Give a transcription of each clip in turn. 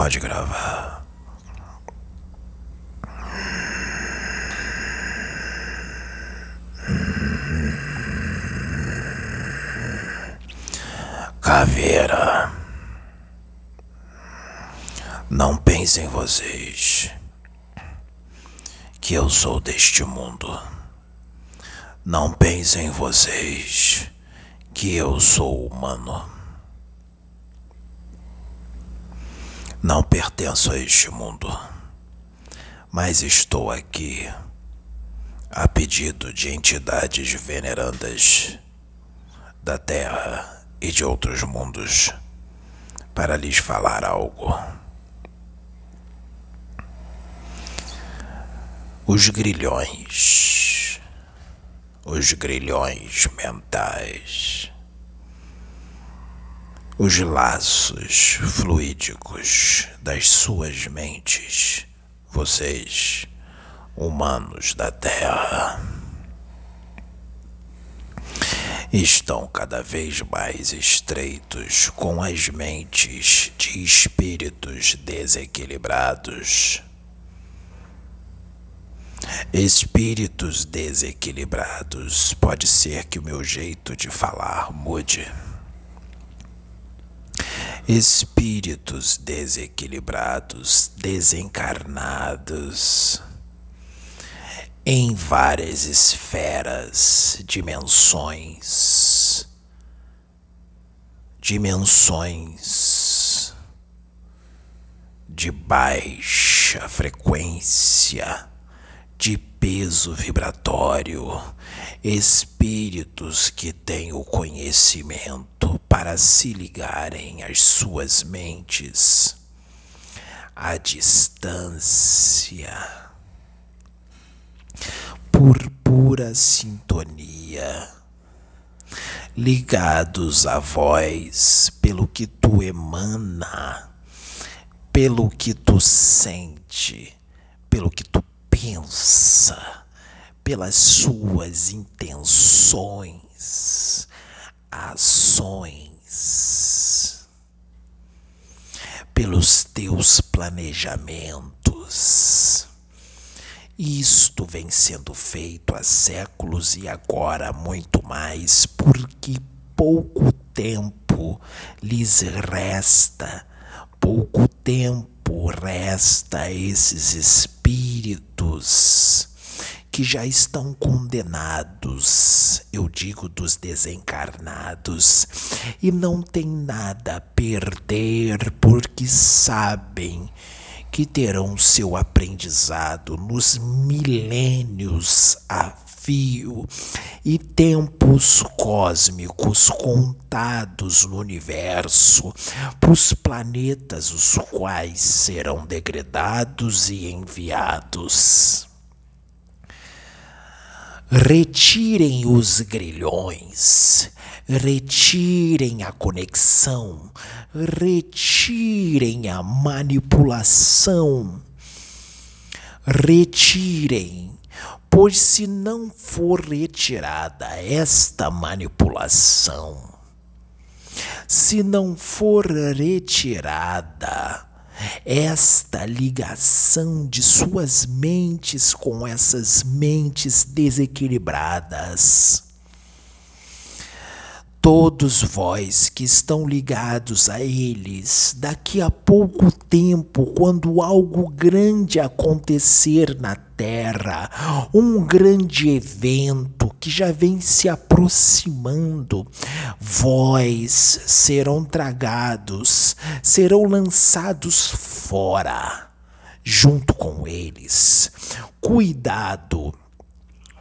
Pode gravar. Caveira. Não pensem vocês que eu sou deste mundo. Não pensem vocês que eu sou humano. Não pertenço a este mundo, mas estou aqui a pedido de entidades venerandas da Terra e de outros mundos para lhes falar algo. Os grilhões, os grilhões mentais, os laços fluídicos das suas mentes, vocês, humanos da Terra, estão cada vez mais estreitos com as mentes de espíritos desequilibrados Espíritos desequilibrados. Pode ser que o meu jeito de falar mude. Espíritos desequilibrados, desencarnados em várias esferas, dimensões, dimensões de baixa frequência de peso vibratório, espíritos que têm o conhecimento para se ligarem às suas mentes. À distância, por pura sintonia, ligados à voz pelo que tu emana, pelo que tu sente, pelo que tu pensa, pelas suas intenções, ações, pelos teus planejamentos. Isto vem sendo feito há séculos e agora muito mais, porque pouco tempo lhes resta, pouco tempo resta a esses espíritos que já estão condenados, eu digo dos desencarnados, e não tem nada a perder porque sabem que terão seu aprendizado nos milênios a fio e tempos cósmicos contados no universo para os planetas os quais serão degradados e enviados. Retirem os grilhões, retirem a conexão, retirem a manipulação, retirem Pois se não for retirada esta manipulação, se não for retirada esta ligação de suas mentes com essas mentes desequilibradas, Todos vós que estão ligados a eles, daqui a pouco tempo, quando algo grande acontecer na terra, um grande evento que já vem se aproximando, vós serão tragados, serão lançados fora, junto com eles. Cuidado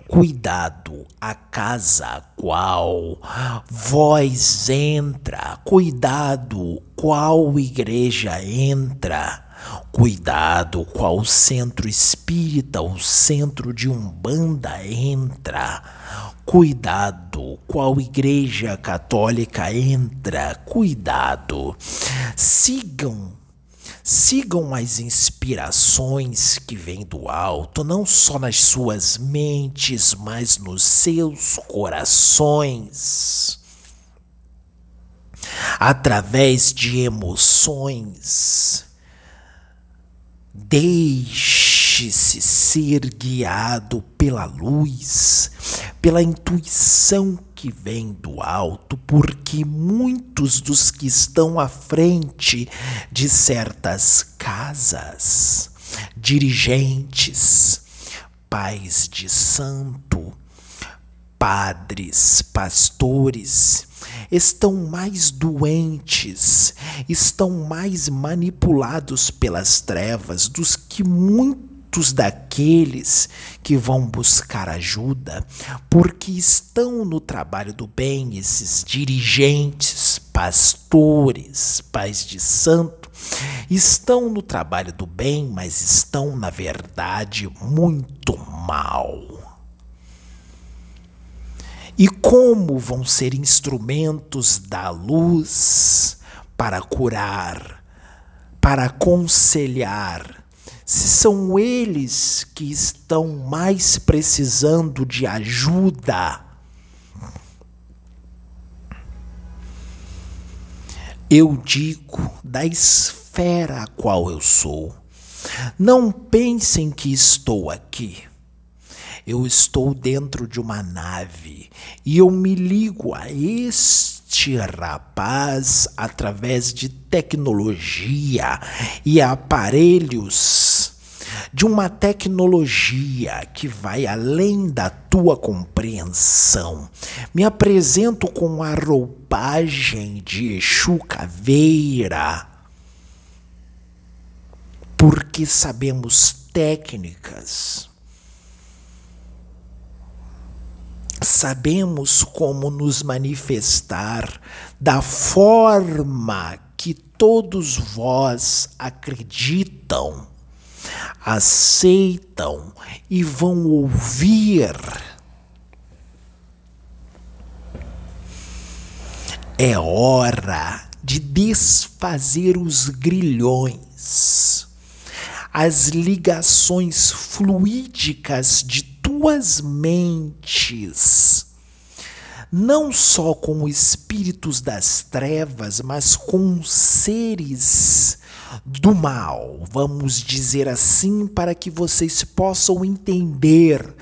Cuidado, a casa qual vós entra, cuidado, qual igreja entra, cuidado, qual centro espírita, o centro de umbanda entra, cuidado, qual igreja católica entra, cuidado, sigam Sigam as inspirações que vêm do alto, não só nas suas mentes, mas nos seus corações. Através de emoções, Deixe-se ser guiado pela luz, pela intuição que vem do alto, porque muitos dos que estão à frente de certas casas, dirigentes, pais de santo, padres, pastores, estão mais doentes, estão mais manipulados pelas trevas dos que muitos daqueles que vão buscar ajuda, porque estão no trabalho do bem, esses dirigentes, pastores, pais de santo, estão no trabalho do bem, mas estão, na verdade, muito mal. E como vão ser instrumentos da luz para curar, para aconselhar, se são eles que estão mais precisando de ajuda? Eu digo da esfera a qual eu sou. Não pensem que estou aqui eu estou dentro de uma nave e eu me ligo a este rapaz através de tecnologia e aparelhos de uma tecnologia que vai além da tua compreensão. Me apresento com a roupagem de Exu Caveira, porque sabemos técnicas. Sabemos como nos manifestar da forma que todos vós acreditam, aceitam e vão ouvir. É hora de desfazer os grilhões, as ligações fluídicas de tuas mentes, não só com espíritos das trevas, mas com seres do mal, vamos dizer assim, para que vocês possam entender.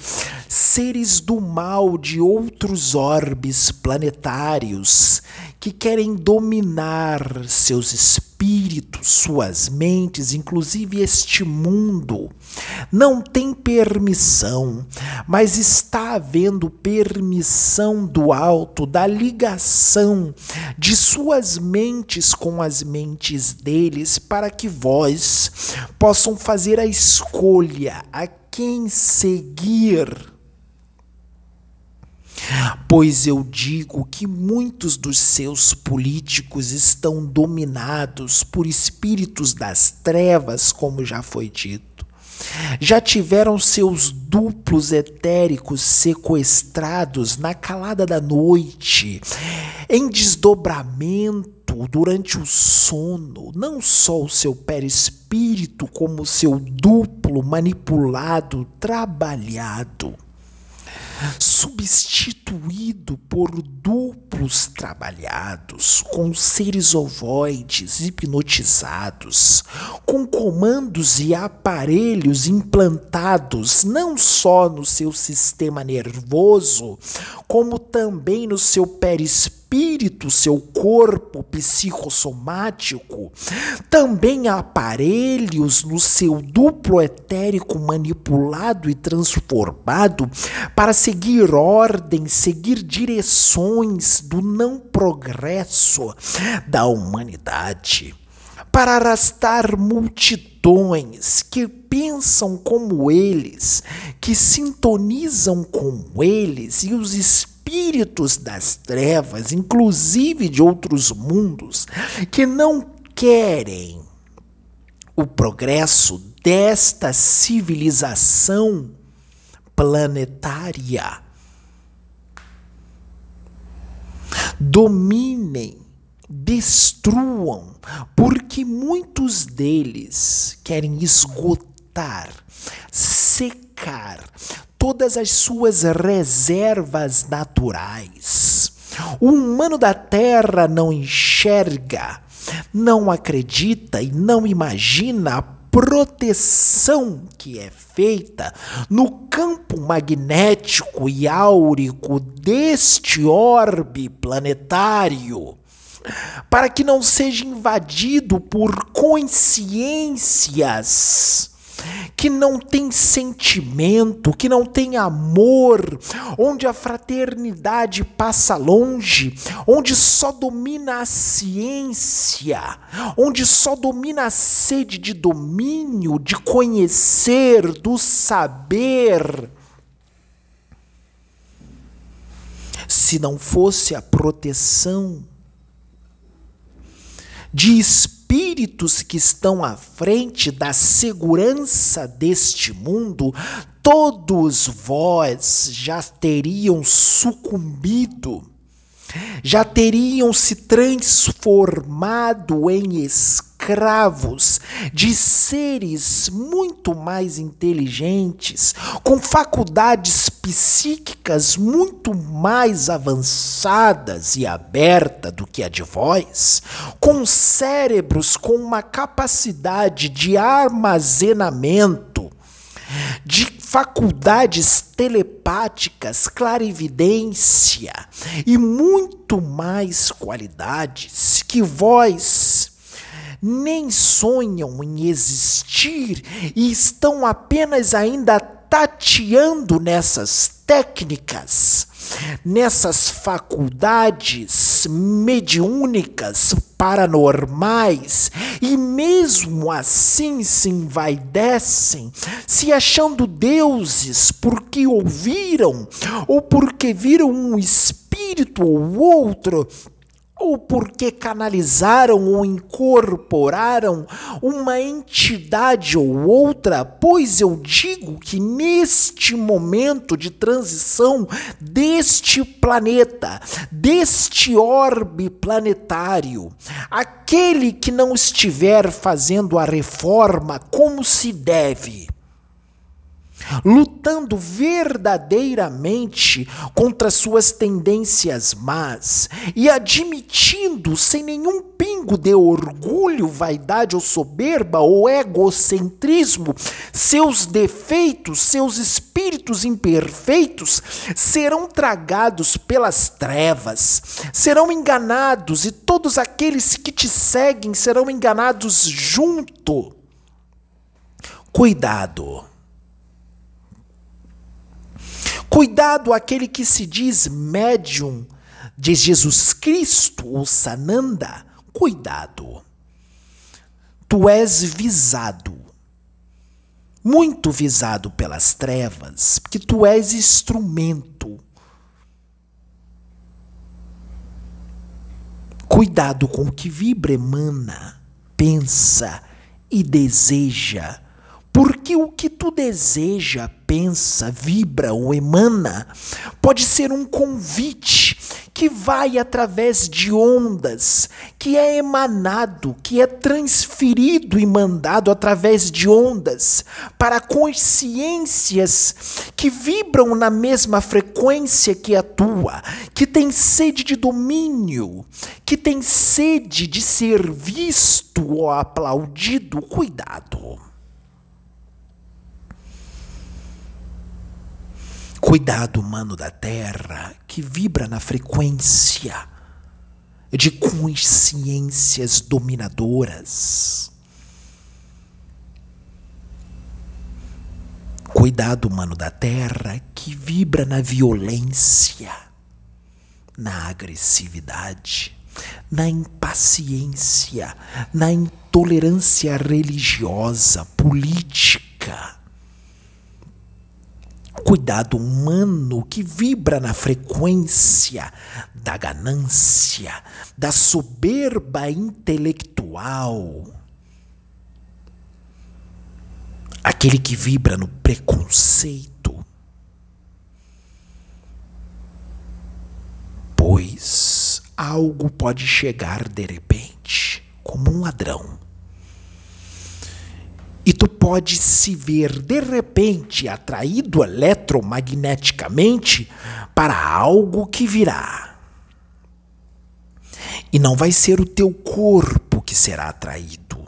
Seres do mal de outros orbes planetários que querem dominar seus espíritos, suas mentes, inclusive este mundo. Não tem permissão, mas está havendo permissão do alto, da ligação de suas mentes com as mentes deles, para que vós possam fazer a escolha a quem seguir Pois eu digo que muitos dos seus políticos estão dominados por espíritos das trevas, como já foi dito. Já tiveram seus duplos etéricos sequestrados na calada da noite, em desdobramento durante o sono, não só o seu perispírito, como o seu duplo manipulado, trabalhado substituído por duplos trabalhados, com seres ovoides hipnotizados, com comandos e aparelhos implantados não só no seu sistema nervoso, como também no seu perispírito espírito, seu corpo psicossomático, também aparelhos no seu duplo etérico manipulado e transformado para seguir ordens, seguir direções do não progresso da humanidade para arrastar multidões que pensam como eles, que sintonizam com eles e os espíritos espíritos das trevas, inclusive de outros mundos, que não querem o progresso desta civilização planetária. Dominem, destruam, porque muitos deles querem esgotar, secar todas as suas reservas naturais. O humano da Terra não enxerga, não acredita e não imagina a proteção que é feita no campo magnético e áurico deste orbe planetário para que não seja invadido por consciências que não tem sentimento, que não tem amor, onde a fraternidade passa longe, onde só domina a ciência, onde só domina a sede de domínio, de conhecer, do saber. Se não fosse a proteção de espíritos que estão à frente da segurança deste mundo, todos vós já teriam sucumbido, já teriam se transformado em escravos de seres muito mais inteligentes, com faculdades psíquicas muito mais avançadas e abertas do que a de vós, com cérebros com uma capacidade de armazenamento de faculdades telepáticas, clarividência e muito mais qualidades que vós nem sonham em existir e estão apenas ainda tateando nessas técnicas, nessas faculdades mediúnicas paranormais e mesmo assim se envaidecem, se achando deuses porque ouviram ou porque viram um espírito ou outro ou porque canalizaram ou incorporaram uma entidade ou outra, pois eu digo que neste momento de transição deste planeta, deste orbe planetário, aquele que não estiver fazendo a reforma como se deve, lutando verdadeiramente contra suas tendências más e admitindo sem nenhum pingo de orgulho, vaidade ou soberba ou egocentrismo seus defeitos, seus espíritos imperfeitos serão tragados pelas trevas, serão enganados e todos aqueles que te seguem serão enganados junto. Cuidado Cuidado aquele que se diz médium de Jesus Cristo ou Sananda. Cuidado. Tu és visado. Muito visado pelas trevas, porque tu és instrumento. Cuidado com o que vibra, emana, pensa e deseja porque o que tu deseja, pensa, vibra ou emana pode ser um convite que vai através de ondas, que é emanado, que é transferido e mandado através de ondas para consciências que vibram na mesma frequência que a tua, que tem sede de domínio, que tem sede de ser visto ou aplaudido. Cuidado. Cuidado, humano da Terra, que vibra na frequência de consciências dominadoras. Cuidado, humano da Terra, que vibra na violência, na agressividade, na impaciência, na intolerância religiosa, política cuidado humano que vibra na frequência da ganância, da soberba intelectual. Aquele que vibra no preconceito. Pois algo pode chegar de repente, como um ladrão e tu pode se ver de repente atraído eletromagneticamente para algo que virá. E não vai ser o teu corpo que será atraído.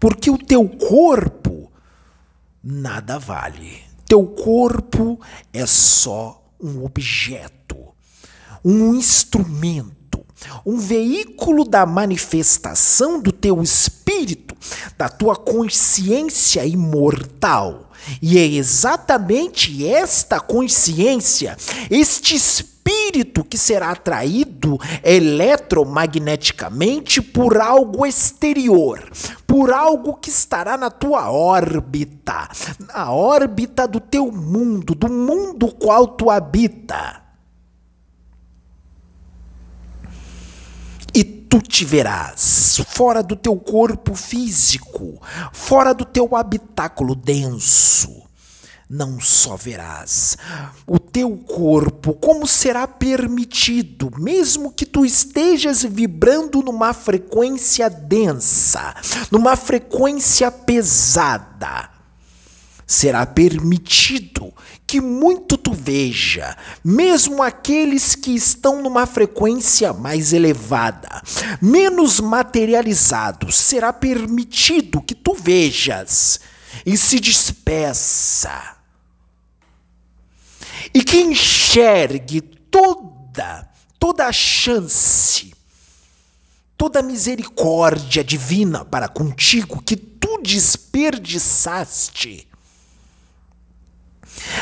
Porque o teu corpo nada vale. Teu corpo é só um objeto, um instrumento, um veículo da manifestação do teu espírito, da tua consciência imortal. E é exatamente esta consciência, este espírito que será atraído eletromagneticamente por algo exterior, por algo que estará na tua órbita, na órbita do teu mundo, do mundo qual tu habita. E tu te verás fora do teu corpo físico, fora do teu habitáculo denso não só verás o teu corpo, como será permitido, mesmo que tu estejas vibrando numa frequência densa, numa frequência pesada. Será permitido que muito tu veja, mesmo aqueles que estão numa frequência mais elevada, menos materializados, será permitido que tu vejas e se despeça e que enxergue toda, toda a chance, toda a misericórdia divina para contigo que tu desperdiçaste.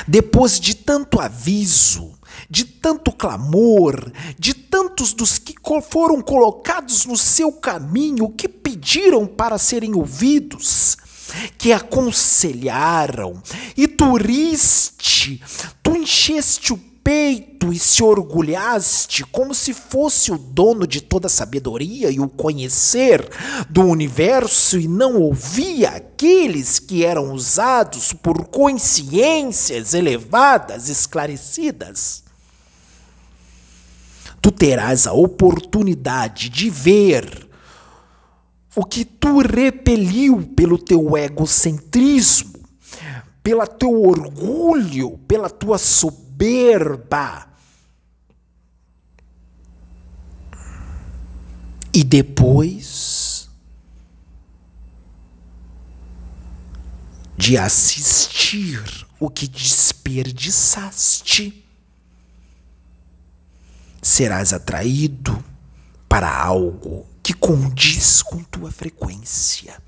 Depois de tanto aviso, de tanto clamor, de tantos dos que foram colocados no seu caminho, que pediram para serem ouvidos, que aconselharam, e tu riste, tu encheste o peito e se orgulhaste como se fosse o dono de toda a sabedoria e o conhecer do universo e não ouvia aqueles que eram usados por consciências elevadas, esclarecidas. Tu terás a oportunidade de ver o que tu repeliu pelo teu egocentrismo, pelo teu orgulho, pela tua soberba. E depois de assistir o que desperdiçaste, serás atraído para algo que condiz com tua frequência.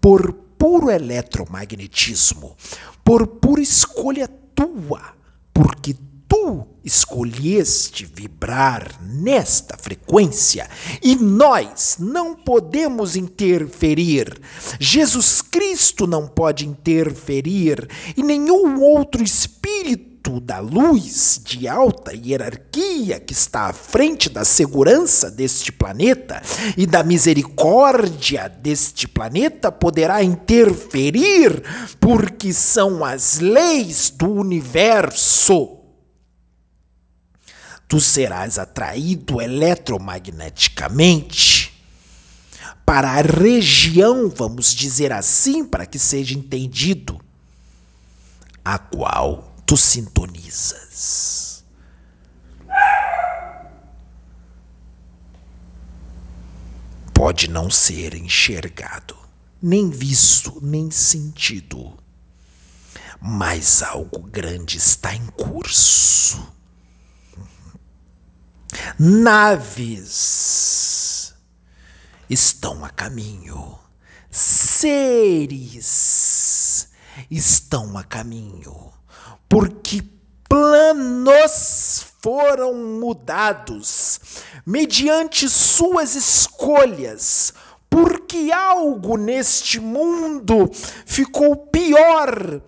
Por puro eletromagnetismo, por pura escolha tua, porque tu escolheste vibrar nesta frequência e nós não podemos interferir. Jesus Cristo não pode interferir e nenhum outro espírito da luz de alta hierarquia que está à frente da segurança deste planeta e da misericórdia deste planeta poderá interferir, porque são as leis do universo. Tu serás atraído eletromagneticamente para a região, vamos dizer assim, para que seja entendido, a qual tu sintonizas. Pode não ser enxergado, nem visto, nem sentido, mas algo grande está em curso. Naves estão a caminho, seres estão a caminho porque planos foram mudados mediante suas escolhas, porque algo neste mundo ficou pior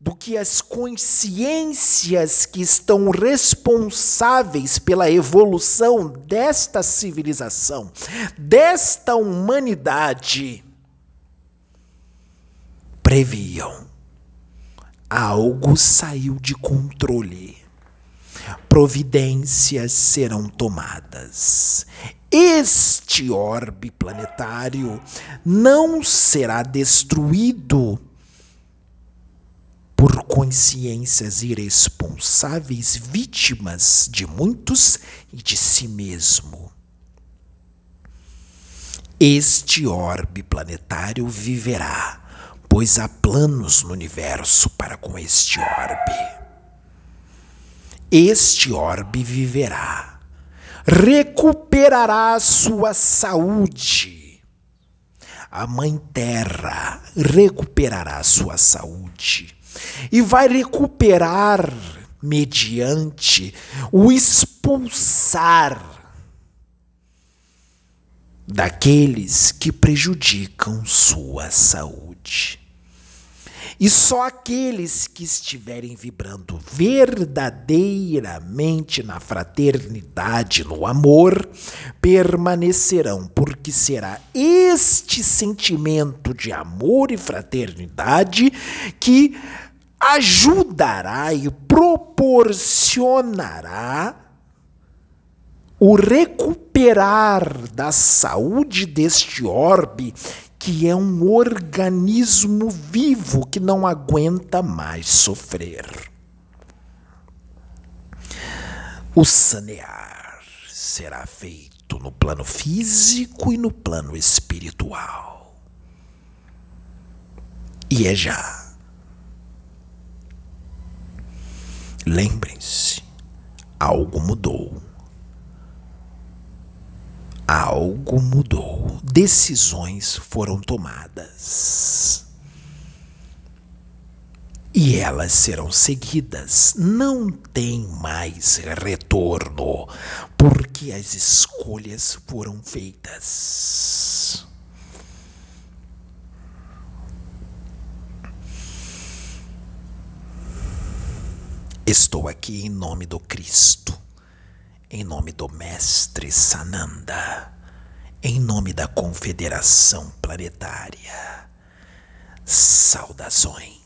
do que as consciências que estão responsáveis pela evolução desta civilização, desta humanidade, previam algo saiu de controle. Providências serão tomadas. Este orbe planetário não será destruído por consciências irresponsáveis, vítimas de muitos e de si mesmo. Este orbe planetário viverá, pois há planos no universo para com este orbe. Este orbe viverá, recuperará sua saúde. A Mãe Terra recuperará sua saúde e vai recuperar mediante o expulsar daqueles que prejudicam sua saúde. E só aqueles que estiverem vibrando verdadeiramente na fraternidade, no amor, permanecerão, porque será este sentimento de amor e fraternidade que ajudará e proporcionará o recuperar da saúde deste orbe, que é um organismo vivo que não aguenta mais sofrer. O sanear será feito no plano físico e no plano espiritual. E é já. Lembrem-se, algo mudou algo mudou, decisões foram tomadas. E elas serão seguidas, não tem mais retorno, porque as escolhas foram feitas. Estou aqui em nome do Cristo em nome do Mestre Sananda, em nome da Confederação Planetária. Saudações.